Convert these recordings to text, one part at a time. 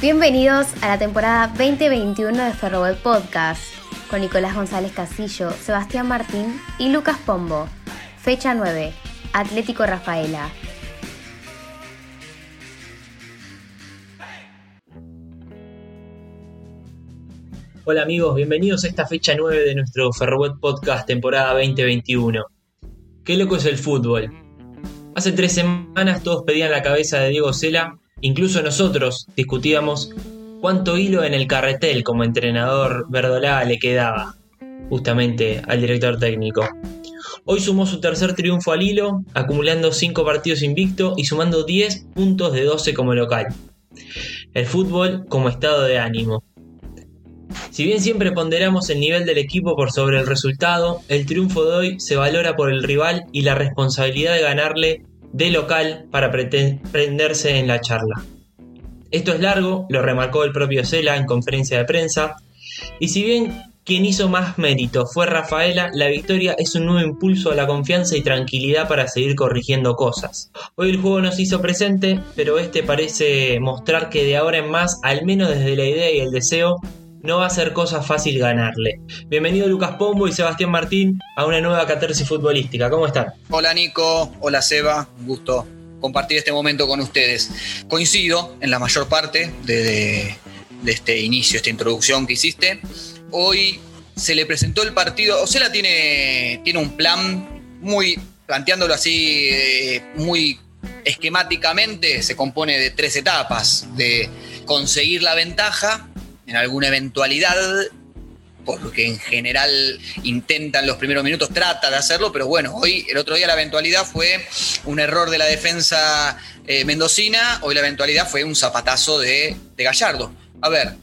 Bienvenidos a la temporada 2021 de Ferroweb Podcast, con Nicolás González Casillo, Sebastián Martín y Lucas Pombo. Fecha 9, Atlético Rafaela. Hola amigos, bienvenidos a esta fecha 9 de nuestro Ferroweb Podcast temporada 2021. Qué loco es el fútbol. Hace tres semanas todos pedían la cabeza de Diego Sela, incluso nosotros discutíamos cuánto hilo en el carretel como entrenador Verdolá le quedaba, justamente al director técnico. Hoy sumó su tercer triunfo al hilo, acumulando 5 partidos invicto y sumando 10 puntos de 12 como local. El fútbol como estado de ánimo. Si bien siempre ponderamos el nivel del equipo por sobre el resultado, el triunfo de hoy se valora por el rival y la responsabilidad de ganarle de local para prenderse en la charla. Esto es largo, lo remarcó el propio Cela en conferencia de prensa, y si bien quien hizo más mérito fue Rafaela, la victoria es un nuevo impulso a la confianza y tranquilidad para seguir corrigiendo cosas. Hoy el juego nos hizo presente, pero este parece mostrar que de ahora en más, al menos desde la idea y el deseo, no va a ser cosa fácil ganarle. Bienvenido Lucas Pombo y Sebastián Martín a una nueva catarsis futbolística. ¿Cómo están? Hola Nico, hola Seba, un gusto compartir este momento con ustedes. Coincido en la mayor parte de, este inicio, esta introducción que hiciste. Hoy se le presentó el partido, Osela tiene, tiene un plan muy, planteándolo así, eh, muy esquemáticamente, se compone de tres etapas, de conseguir la ventaja, en alguna eventualidad, porque en general intentan los primeros minutos, trata de hacerlo, pero bueno, hoy, el otro día la eventualidad fue un error de la defensa eh, mendocina, hoy la eventualidad fue un zapatazo de, Gallardo. A ver,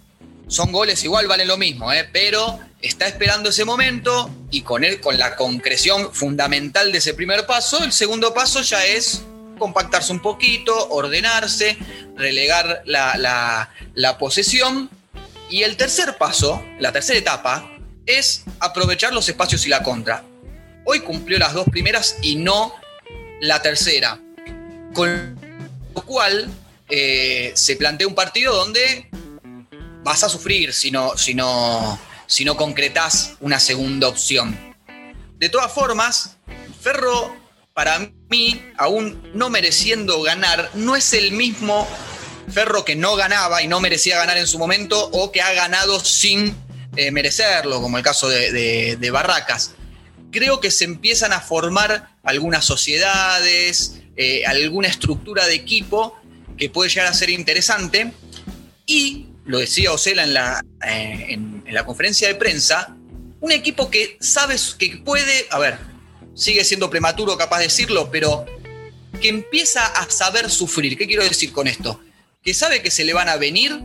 son goles igual, valen lo mismo, eh, pero está esperando ese momento y con, él, con la concreción fundamental de ese primer paso, el segundo paso ya es compactarse un poquito, ordenarse, relegar la, la posesión y el tercer paso, la tercera etapa, es aprovechar los espacios y la contra. Hoy cumplió las dos primeras y no la tercera. Con lo cual eh, se plantea un partido donde vas a sufrir si no, si, no, si no una segunda opción. De todas formas, Ferro, para mí, aún no mereciendo ganar, no es el mismo Ferro que no ganaba y no merecía ganar en su momento o que ha ganado sin eh, merecerlo, como el caso de, Barracas. Creo que se empiezan a formar algunas sociedades, eh, alguna estructura de equipo que puede llegar a ser interesante. Y, lo decía Osela en la, eh, en la conferencia de prensa, un equipo que sabes que puede, a ver, sigue siendo prematuro capaz de decirlo, pero que empieza a saber sufrir. ¿Qué quiero decir con esto? Que sabe que se le van a venir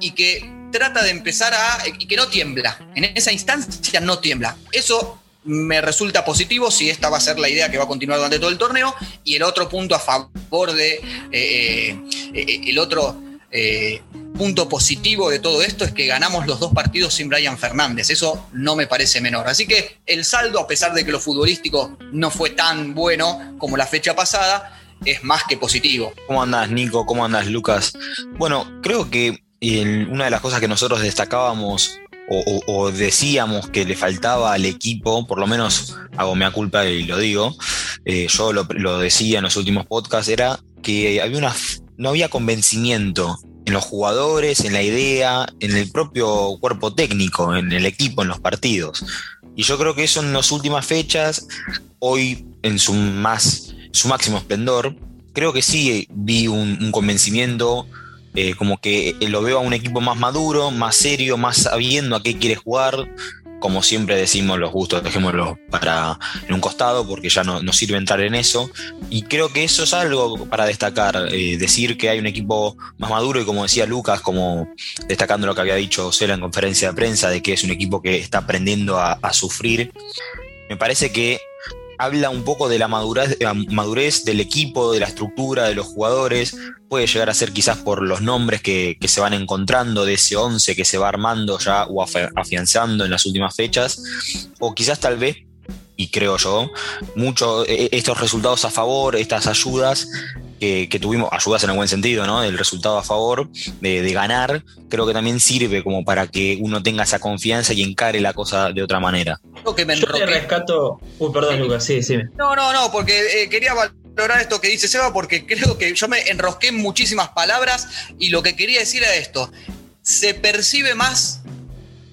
y que trata de empezar a... y que no tiembla. En esa instancia no tiembla. Eso me resulta positivo si esta va a ser la idea que va a continuar durante todo el torneo. Y el otro punto a favor de... Eh, eh, eh, el otro punto positivo de todo esto es que ganamos los dos partidos sin Brian Fernández. Eso no me parece menor. Así que el saldo, a pesar de que lo futbolístico no fue tan bueno como la fecha pasada, es más que positivo. ¿Cómo andás, Nico? ¿Cómo andás, Lucas? Bueno, creo que una de las cosas que nosotros destacábamos o, decíamos que le faltaba al equipo, por lo menos hago mea culpa y lo digo, eh, yo lo, decía en los últimos podcasts, era que había una, no había convencimiento en los jugadores, en la idea, en el propio cuerpo técnico, en el equipo, en los partidos. Y yo creo que eso en las últimas fechas, hoy en su más su máximo esplendor, creo que sí vi un, convencimiento, eh, como que lo veo a un equipo más maduro, más serio, más sabiendo a qué quiere jugar. Como siempre decimos, los gustos dejémoslo para en un costado porque ya no sirve entrar en eso. Y creo que eso es algo para destacar, eh, decir que hay un equipo más maduro y como decía Lucas, como destacando lo que había dicho Cela en conferencia de prensa, de que es un equipo que está aprendiendo a sufrir. Me parece que habla un poco de la madurez, del equipo, de la estructura, de los jugadores. Puede llegar a ser quizás por los nombres que, se van encontrando de ese 11 que se va armando ya o afianzando en las últimas fechas. O quizás tal vez, y creo yo, mucho e, estos resultados a favor, estas ayudas, que, tuvimos, ayudas en el buen sentido, ¿no? El resultado a favor de, ganar, creo que también sirve como para que uno tenga esa confianza y encare la cosa de otra manera. Yo te rescato. Uy, perdón, Lucas, sí, sí. No, no, no, porque eh, quería valorar esto que dice Seba, porque creo que yo me enrosqué en muchísimas palabras y lo que quería decir era esto. Se percibe más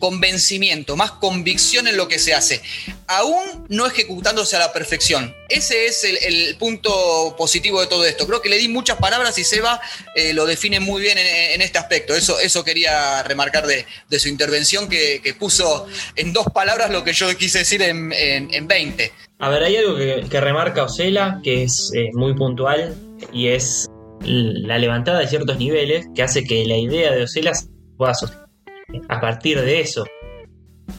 convencimiento, más convicción en lo que se hace, aún no ejecutándose a la perfección. Ese es el, punto positivo de todo esto. Creo que le di muchas palabras y Seba eh, lo define muy bien en, este aspecto. Eso, eso quería remarcar de, su intervención, que, puso en dos palabras lo que yo quise decir en, en, 20. A ver, hay algo que, remarca Osela, que es eh, muy puntual, y es la levantada de ciertos niveles que hace que la idea de Osela pueda sostener a partir de eso.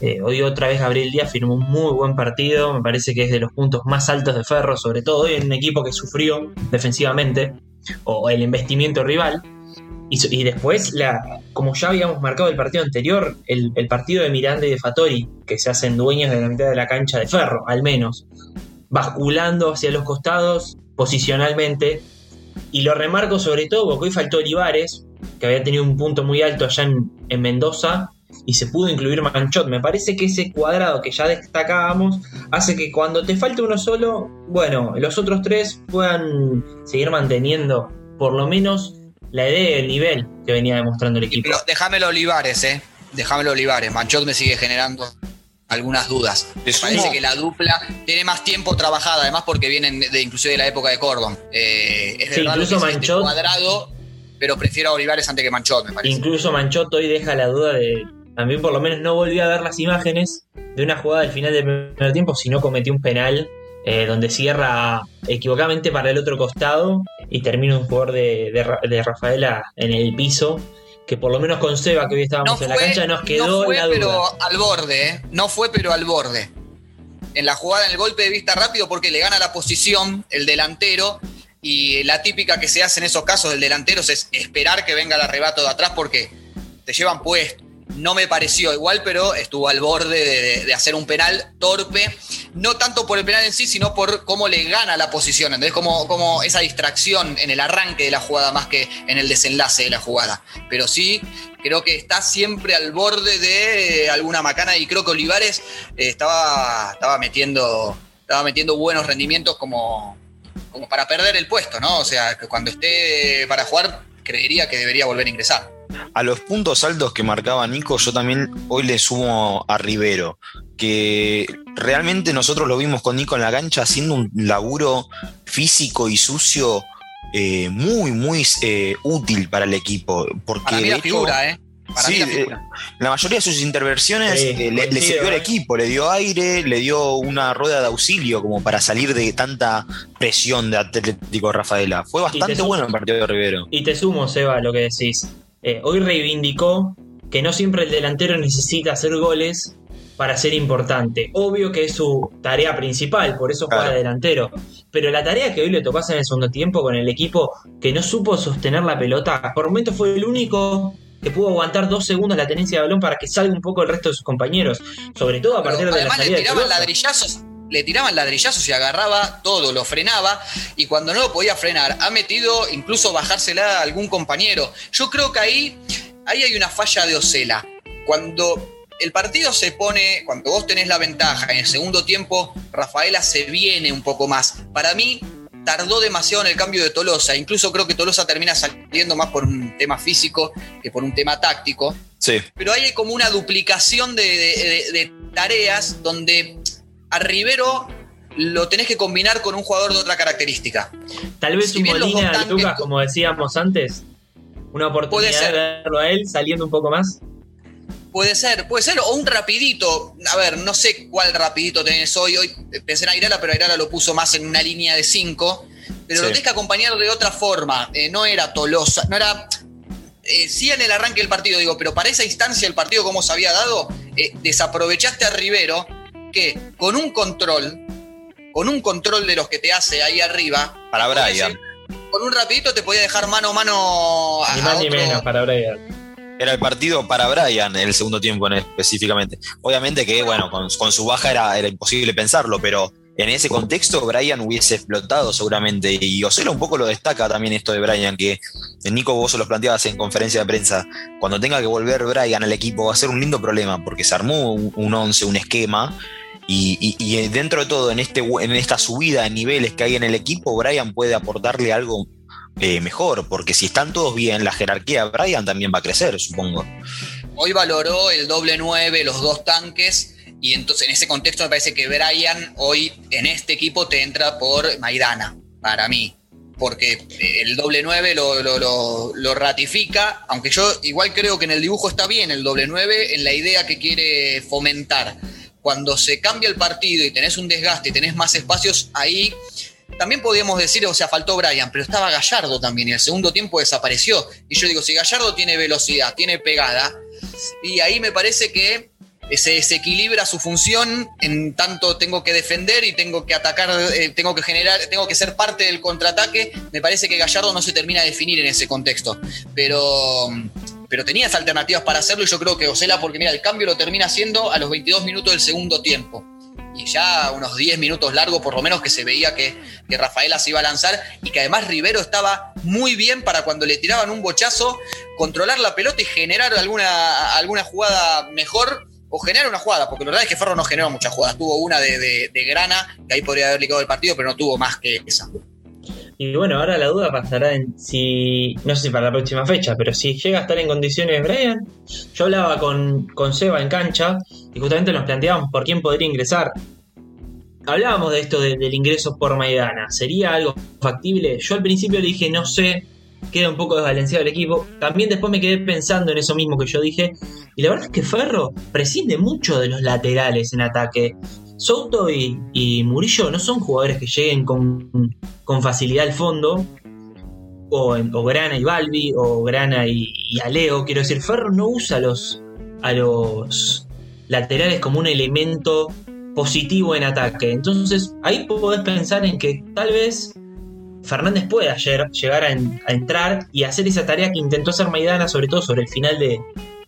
Eh, hoy otra vez Gabriel Díaz firmó un muy buen partido, me parece que es de los puntos más altos de Ferro, sobre todo en un equipo que sufrió defensivamente, o el investimiento rival. Y, después, como ya habíamos marcado el partido anterior, el, partido de Miranda y de Fattori, que se hacen dueños de la mitad de la cancha de Ferro, al menos, basculando hacia los costados posicionalmente. Y lo remarco sobre todo porque hoy faltó Olivares, que había tenido un punto muy alto allá en, Mendoza y se pudo incluir Manchot. Me parece que ese cuadrado que ya destacábamos hace que cuando te falte uno solo, bueno, los otros tres puedan seguir manteniendo por lo menos la idea y el nivel que venía demostrando el equipo. Pero déjamelo Olivares, eh. Déjamelo Olivares. Manchot me sigue generando algunas dudas. Me parece que la dupla tiene más tiempo trabajada, además porque vienen de, inclusive de la época de Cordon. Eh, es incluso este Manchot, cuadrado pero prefiero a Olivares antes que Manchot, me parece. Incluso Manchot hoy deja la duda de. También por lo menos no volvió a ver las imágenes de una jugada del final del primer tiempo, sino cometió un penal eh, donde cierra equivocadamente para el otro costado y termina un jugador de, Rafaela en el piso. Que por lo menos con Seba, que hoy estábamos en la cancha, nos quedó no fue, la pero al borde, ¿eh? No fue, pero al borde. En la jugada, en el golpe de vista rápido, porque le gana la posición el delantero y la típica que se hace en esos casos del delantero es esperar que venga el arrebato de atrás porque te llevan puesto. No me pareció igual, pero estuvo al borde de, hacer un penal torpe, no tanto por el penal en sí, sino por cómo le gana la posición, entonces como, como esa distracción en el arranque de la jugada más que en el desenlace de la jugada. Pero sí, creo que está siempre al borde de alguna macana y creo que Olivares eh, estaba, estaba, metiendo, estaba metiendo buenos rendimientos como, como para perder el puesto, ¿no? O sea, que cuando esté para jugar, creería que debería volver a ingresar. A los puntos altos que marcaba Nico, yo también hoy le sumo a Rivero, que realmente nosotros lo vimos con Nico en la cancha haciendo un laburo físico y sucio eh, muy, muy eh, útil para el equipo. Porque para mí figura, ¿eh? Sí, eh, la mayoría de sus intervenciones eh, le, sirvió al ¿eh? equipo, le dio aire, le dio una rueda de auxilio como para salir de tanta presión de Atlético Rafaela. Fue bastante bueno el partido de Rivero. Y te sumo, Seba, lo que decís. hoy reivindicó que no siempre el delantero necesita hacer goles para ser importante. Obvio que es su tarea principal, por eso juega delantero. Pero la tarea que hoy le tocó hacer en el segundo tiempo con el equipo que no supo sostener la pelota, por momento fue el único que pudo aguantar dos segundos la tenencia de balón para que salga un poco el resto de sus compañeros. Sobre todo a partir de la salida le tiraban ladrillazos, le tiraban ladrillazos y agarraba todo, lo frenaba y cuando no lo podía frenar, ha metido incluso bajársela a algún compañero. Yo creo que ahí, ahí hay una falla de Ocela. Cuando el partido se pone, cuando vos tenés la ventaja en el segundo tiempo, Rafaela se viene un poco más. Para mí, tardó demasiado en el cambio de Tolosa. Incluso creo que Tolosa termina saliendo más por un tema físico que por un tema táctico. Sí. Pero hay como una duplicación de, tareas donde a Rivero lo tenés que combinar con un jugador de otra característica. Tal vez un Molina, Lucas, como decíamos antes, una oportunidad de verlo a él saliendo un poco más. Puede ser, puede ser, o un rapidito. A ver, no sé cuál rapidito tenés hoy. Hoy pensé en Airala, pero Airala lo puso más en una línea de 5. Pero lo tenés que acompañar de otra forma. Eh, no era Tolosa, no era. Eh, sí en el arranque del partido, digo, pero para esa instancia el partido como se había dado, eh, desaprovechaste a Rivero, que con un control, con un control de los que te hace ahí arriba. Para Brian. con un rapidito te podía dejar mano a mano a, ni más ni menos para Brian era el partido para Brian en el segundo tiempo específicamente. Obviamente que, bueno, con, su baja era, imposible pensarlo, pero en ese contexto Brian hubiese explotado seguramente. Y Osela un poco lo destaca también esto de Brian, que Nico vos se lo planteabas en conferencia de prensa. Cuando tenga que volver Brian al equipo va a ser un lindo problema, porque se armó un 11, un esquema. Y, dentro de todo, en, este, en esta subida de niveles que hay en el equipo, Brian puede aportarle algo eh, mejor, porque si están todos bien, la jerarquía de Brian también va a crecer, supongo. Hoy valoró el doble 9, los dos tanques y entonces en ese contexto me parece que Brian hoy en este equipo te entra por Maidana, para mí. Porque el doble 9 lo, ratifica, aunque yo igual creo que en el dibujo está bien el doble 9 en la idea que quiere fomentar. Cuando se cambia el partido y tenés un desgaste y tenés más espacios, ahí también podríamos decir, o sea, faltó Brian, pero estaba Gallardo también y el segundo tiempo desapareció. Y yo digo, si Gallardo tiene velocidad, tiene pegada, y ahí me parece que se desequilibra su función en tanto tengo que defender y tengo que atacar, eh, tengo que generar, tengo que ser parte del contraataque. Me parece que Gallardo no se termina de definir en ese contexto. Pero, pero tenías alternativas para hacerlo y yo creo que Osela, porque mira, el cambio lo termina haciendo a los 22 minutos del segundo tiempo. Y ya unos 10 minutos largos, por lo menos, que se veía que, que Rafaela se iba a lanzar y que además Rivero estaba muy bien para cuando le tiraban un bochazo, controlar la pelota y generar alguna, alguna jugada mejor o generar una jugada, porque la verdad es que Ferro no generó muchas jugadas. Tuvo una de, grana, que ahí podría haber ligado el partido, pero no tuvo más que esa. Y bueno, ahora la duda pasará en si, no sé si para la próxima fecha, pero si llega a estar en condiciones Brian. Yo hablaba con, con Seba en cancha y justamente nos planteábamos por quién podría ingresar. Hablábamos de esto del ingreso por Maidana. ¿Sería algo factible? Yo al principio le dije, no sé, queda un poco desbalanceado el equipo. También después me quedé pensando en eso mismo que yo dije. Y la verdad es que Ferro prescinde mucho de los laterales en ataque. Souto y, Murillo no son jugadores que lleguen con, facilidad al fondo. O, Grana y Balbi, o Grana y, Aleo. Quiero decir, Ferro no usa los, a los laterales como un elemento positivo en ataque. Entonces ahí podés pensar en que tal vez Fernández puede ayer llegar a, entrar y hacer esa tarea que intentó hacer Maidana, sobre todo sobre el final de,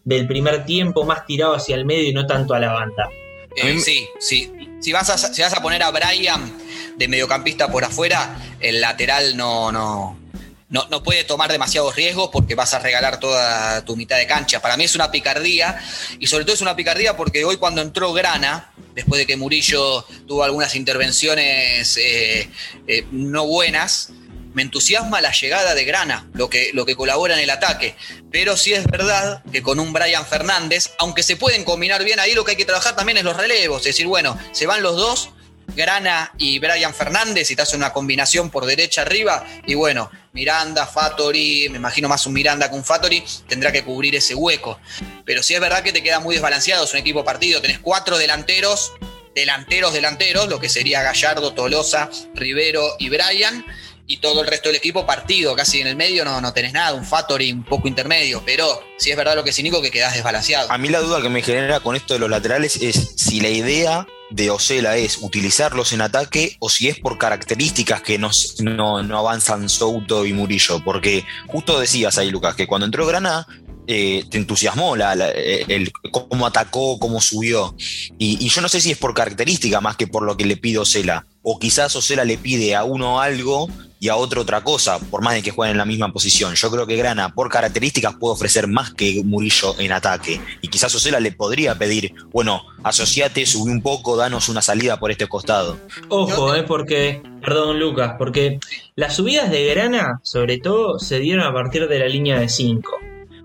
del primer tiempo, más tirado hacia el medio y no tanto a la banda. Eh, sí, sí. Si vas, a, si vas a poner a Brian de mediocampista por afuera, el lateral no, no, no, no, puede tomar demasiados riesgos porque vas a regalar toda tu mitad de cancha. Para mí es una picardía y sobre todo es una picardía porque hoy cuando entró Grana, después de que Murillo tuvo algunas intervenciones eh, eh, no buenas, me entusiasma la llegada de Grana, lo que, lo que colabora en el ataque. Pero sí es verdad que con un Brian Fernández, aunque se pueden combinar bien ahí, lo que hay que trabajar también es los relevos. Es decir, bueno, se van los dos, Grana y Brian Fernández y te hace una combinación por derecha arriba y bueno, Miranda, Fattori, me imagino más un Miranda que un Fattori, tendrá que cubrir ese hueco. Pero sí es verdad que te queda muy desbalanceado, es un equipo partido, tenés cuatro delanteros, delanteros, delanteros, lo que sería Gallardo, Tolosa, Rivero y Brian y todo el resto del equipo partido, casi en el medio no, no tenés nada, un Fattori un poco intermedio, pero sí es verdad lo que es Nico que quedás desbalanceado. A mí la duda que me genera con esto de los laterales es si la idea de Osela es utilizarlos en ataque o si es por características que no, no, avanzan Souto y Murillo, porque justo decías ahí, Lucas, que cuando entró Granada eh, te entusiasmó la, el, cómo atacó, cómo subió. Y, y, yo no sé si es por característica más que por lo que le pide Osela. O quizás Osela le pide a uno algo y a otro otra cosa, por más de que jueguen en la misma posición. Yo creo que Grana, por características, puede ofrecer más que Murillo en ataque. Y quizás Osela le podría pedir, bueno, asociate, subí un poco, danos una salida por este costado. Ojo, eh, porque, perdón Lucas, porque las subidas de Grana, sobre todo, se dieron a partir de la línea de 5.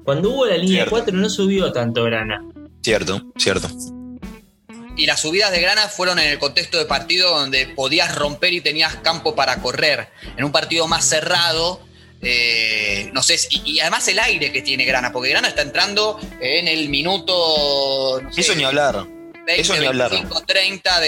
Cuando hubo la línea de 4 no subió tanto Grana. Cierto, cierto y las subidas de grana fueron en el contexto de partido donde podías romper y tenías campo para correr. En un partido más cerrado, eh, no sé, y, además el aire que tiene Grana, porque Grana está entrando en el minuto. Eso ni hablar. Eso ni hablar. 30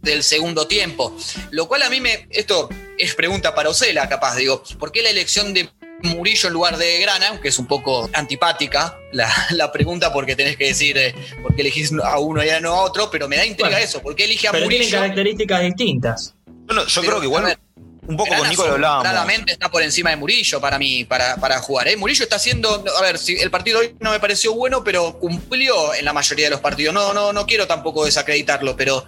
del segundo tiempo. Lo cual a mí me. Esto es pregunta para Ocela, capaz, digo, ¿por qué la elección de Murillo en lugar de Grana, aunque es un poco antipática la, pregunta porque tenés que decir eh, por qué elegís a uno y no a otro, pero me da intriga eso, ¿por qué elige a pero Murillo? tienen características distintas. Bueno, yo creo que igual un poco con Nico lo hablábamos. Claramente está por encima de Murillo para mí, para, para jugar. ¿eh? Murillo está haciendo, a ver, si el partido hoy no me pareció bueno, pero cumplió en la mayoría de los partidos. No, no, no quiero tampoco desacreditarlo, pero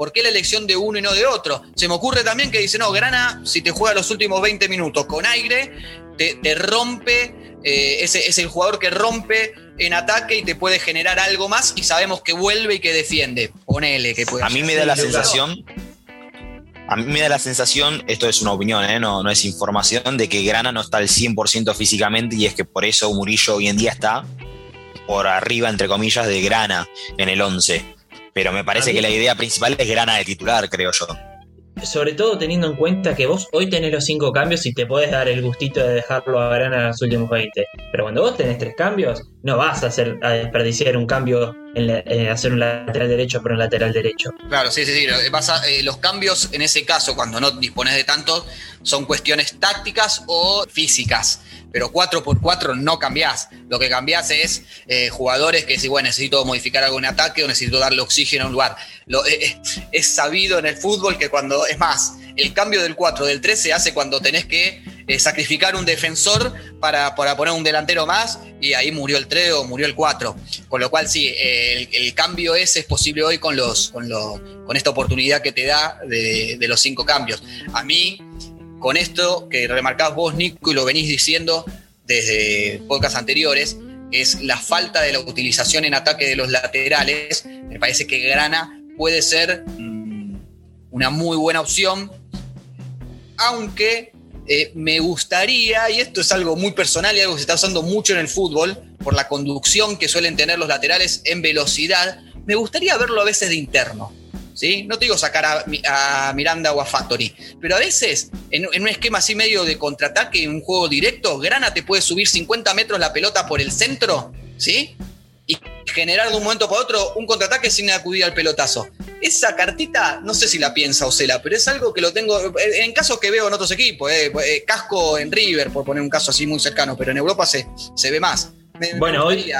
¿Por qué la elección de uno y no de otro? Se me ocurre también que dice, no, Grana, si te juega los últimos 20 minutos con aire, te, rompe, eh, es, el jugador que rompe en ataque y te puede generar algo más y sabemos que vuelve y que defiende. Ponele que puede. A mí me da la sensación a mí me da la sensación, esto es una opinión, ¿eh? no, no es información, de que Grana no está al 100% físicamente y es que por eso Murillo hoy en día está por arriba, entre comillas, de Grana en el 11. Pero me parece que la idea principal es Grana de titular, creo yo sobre todo teniendo en cuenta que vos hoy tenés los cinco cambios y te podés dar el gustito de dejarlo a Grana los últimos 20. Pero cuando vos tenés tres cambios, no vas a, hacer, a desperdiciar un cambio en, hacer un lateral derecho por un lateral derecho. Claro, sí, sí, sí. Eh, los cambios en ese caso, cuando no dispones de tantos, son cuestiones tácticas o físicas pero 4x4 no cambiás. Lo que cambiás es eh, jugadores que si, bueno, necesito modificar algo en ataque o necesito darle oxígeno a un lugar. Lo, eh, eh, es sabido en el fútbol que cuando, es más, el cambio del 4 del 3 se hace cuando tenés que sacrificar un defensor para, poner un delantero más y ahí murió el 3 o murió el 4. Con lo cual sí, el, cambio ese es posible hoy con, los, con, con esta oportunidad que te da de, de los cinco cambios. A mí con esto que remarcás vos, Nico, y lo venís diciendo desde podcasts anteriores, es la falta de la utilización en ataque de los laterales. Me parece que Grana puede ser mm, una muy buena opción, aunque eh, me gustaría, y esto es algo muy personal y algo que se está usando mucho en el fútbol, por la conducción que suelen tener los laterales en velocidad, me gustaría verlo a veces de interno. No te digo sacar a, Miranda o a Factory, pero a veces en, un esquema así medio de contraataque, en un juego directo, Grana te puede subir 50 metros la pelota por el centro, ¿sí? Y generar de un momento para otro un contraataque sin acudir al pelotazo. Esa cartita, no sé si la piensa Ocela, pero es algo que lo tengo en casos que veo en otros equipos. Eh, eh, casco en River, por poner un caso así muy cercano, pero en Europa se, se ve más. bueno, hoy,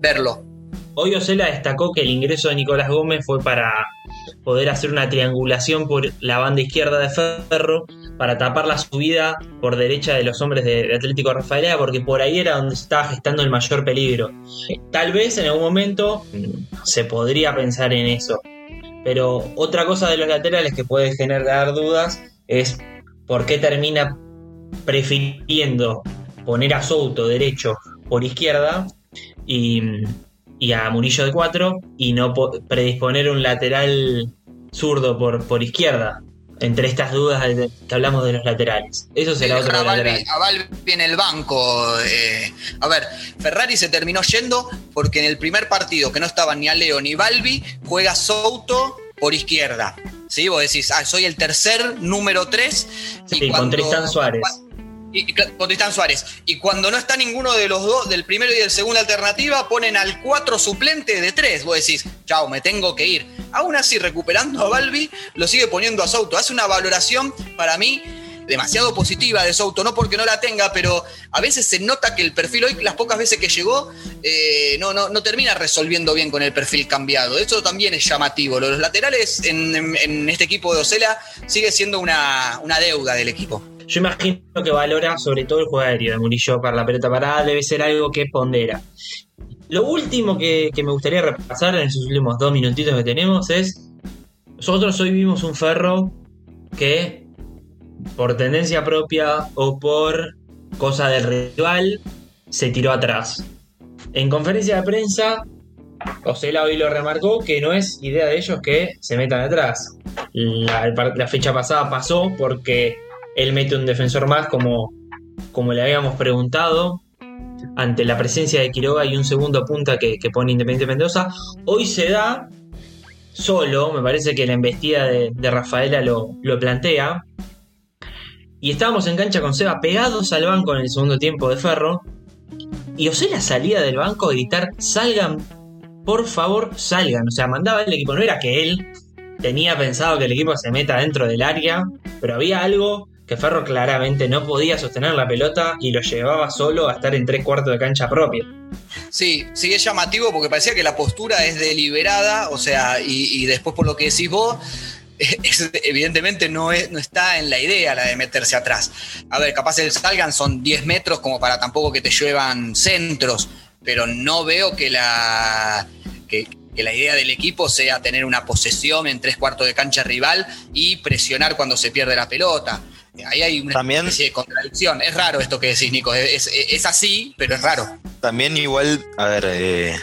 verlo. Hoy Ocela destacó que el ingreso de Nicolás Gómez fue para poder hacer una triangulación por la banda izquierda de Ferro para tapar la subida por derecha de los hombres de, Atlético Rafaela, porque por ahí era donde se estaba gestando el mayor peligro. Tal vez en algún momento se podría pensar en eso. Pero otra cosa de los laterales que puede generar dudas es por qué termina prefiriendo poner a Souto derecho por izquierda y y a Murillo de 4 y no predisponer un lateral zurdo por, por izquierda. Entre estas dudas que hablamos de los laterales. Eso será otro a Balbi, a en el banco. Eh, a ver, Ferrari se terminó yendo porque en el primer partido que no estaban ni Aleo ni Balbi, juega Souto por izquierda. ¿Sí? Vos decís, ah, soy el tercer número 3. Sí, con Tristan Suárez y, con Suárez. Y cuando no está ninguno de los dos, del primero y del segundo alternativa, ponen al 4 suplente de 3. Vos decís, chao, me tengo que ir. Aún así, recuperando a Balbi, lo sigue poniendo a Souto. Hace una valoración para mí demasiado positiva de Souto, no porque no la tenga, pero a veces se nota que el perfil hoy, las pocas veces que llegó, eh, no, no, no, termina resolviendo bien con el perfil cambiado. Eso también es llamativo. Los laterales en, este equipo de Ocela sigue siendo una, una deuda del equipo. Yo imagino que valora sobre todo el juego aéreo de Murillo para la pelota parada, debe ser algo que pondera. Lo último que, me gustaría repasar en esos últimos dos minutitos que tenemos es, nosotros hoy vimos un ferro que por tendencia propia o por cosa del rival se tiró atrás. En conferencia de prensa, Osela hoy lo remarcó que no es idea de ellos que se metan atrás. la fecha pasada pasó porque él mete un defensor más como, como le habíamos preguntado ante la presencia de Quiroga y un segundo punta que, pone Independiente Mendoza. Hoy se da solo, me parece que la embestida de, Rafaela lo, lo, plantea. Y estábamos en cancha con Seba pegados al banco en el segundo tiempo de Ferro. Y la salida del banco a gritar, salgan, por favor, salgan. O sea, mandaba el equipo, no era que él tenía pensado que el equipo se meta dentro del área, pero había algo que Ferro claramente no podía sostener la pelota y lo llevaba solo a estar en tres cuartos de cancha propia. Sí, sí es llamativo porque parecía que la postura es deliberada, o sea, y, después por lo que decís vos, evidentemente no, es, no está en la idea la de meterse atrás. A ver, capaz el salgan son 10 metros como para tampoco que te lluevan centros, pero no veo que la, que, que la idea del equipo sea tener una posesión en tres cuartos de cancha rival y presionar cuando se pierde la pelota. Ahí hay una especie de contradicción. Es raro esto que decís, Nico. Es, así, pero es raro. También igual, a ver, eh,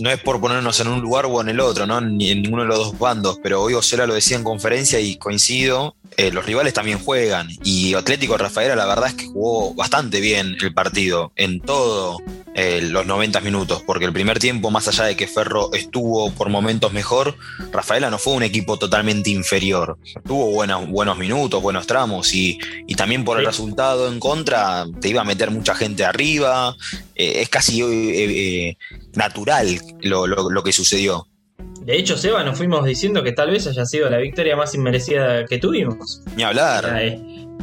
no es por ponernos en un lugar o en el otro, ¿no? Ni en ninguno de los dos bandos, pero hoy Ocela lo decía en conferencia y coincido. Eh, los rivales también juegan. Y Atlético Rafaela, la verdad es que jugó bastante bien el partido en todo eh, los 90 minutos, porque el primer tiempo, más allá de que Ferro estuvo por momentos mejor, Rafaela no fue un equipo totalmente inferior. Tuvo buenos, buenos minutos, buenos tramos y, también por el resultado en contra te iba a meter mucha gente arriba. Eh, es casi eh, natural lo, que sucedió. De hecho, Seba, nos fuimos diciendo que tal vez haya sido la victoria más inmerecida que tuvimos. Ni hablar.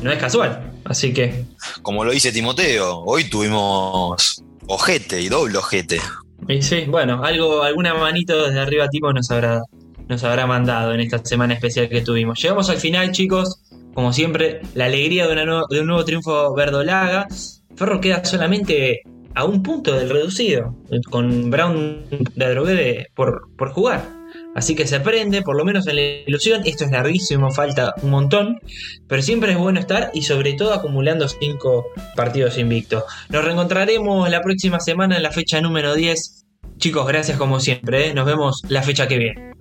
no es casual, así que. Como lo dice Timoteo, hoy tuvimos Ojete y doble ojete. Y sí, bueno, algo, alguna manito desde arriba tipo nos habrá, nos habrá mandado en esta semana especial que tuvimos. Llegamos al final, chicos. Como siempre, la alegría de, de un nuevo triunfo verdolaga. Ferro queda solamente a un punto del reducido, con Brown de Drogué por, por jugar. Así que se aprende, por lo menos en la ilusión. Esto es larguísimo, falta un montón. Pero siempre es bueno estar y sobre todo acumulando 5 partidos invictos. Nos reencontraremos la próxima semana en la fecha número 10. Chicos, gracias como siempre. ¿eh? Nos vemos la fecha que viene.